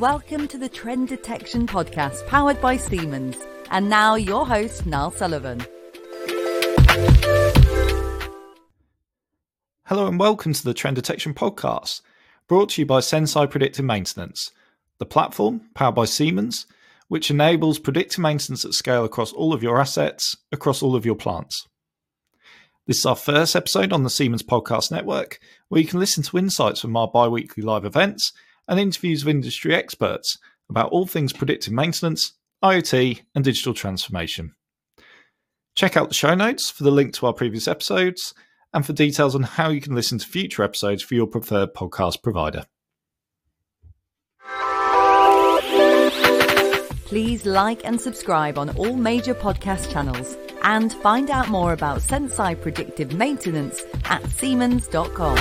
Welcome to the Trend Detection Podcast powered by Siemens. And now your host, Niall Sullivan. Hello and welcome to the Trend Detection Podcast, brought to you by Senseye Predictive Maintenance, the platform powered by Siemens, which enables predictive maintenance at scale across all of your assets, across all of your plants. This is our first episode on the Siemens Podcast Network, where you can listen to insights from our bi weekly live events and interviews with industry experts about all things predictive maintenance, IoT, and digital transformation. Check out the show notes for the link to our previous episodes and for details on how you can listen to future episodes for your preferred podcast provider. Please like and subscribe on all major podcast channels and find out more about Senseye Predictive Maintenance at Siemens.com.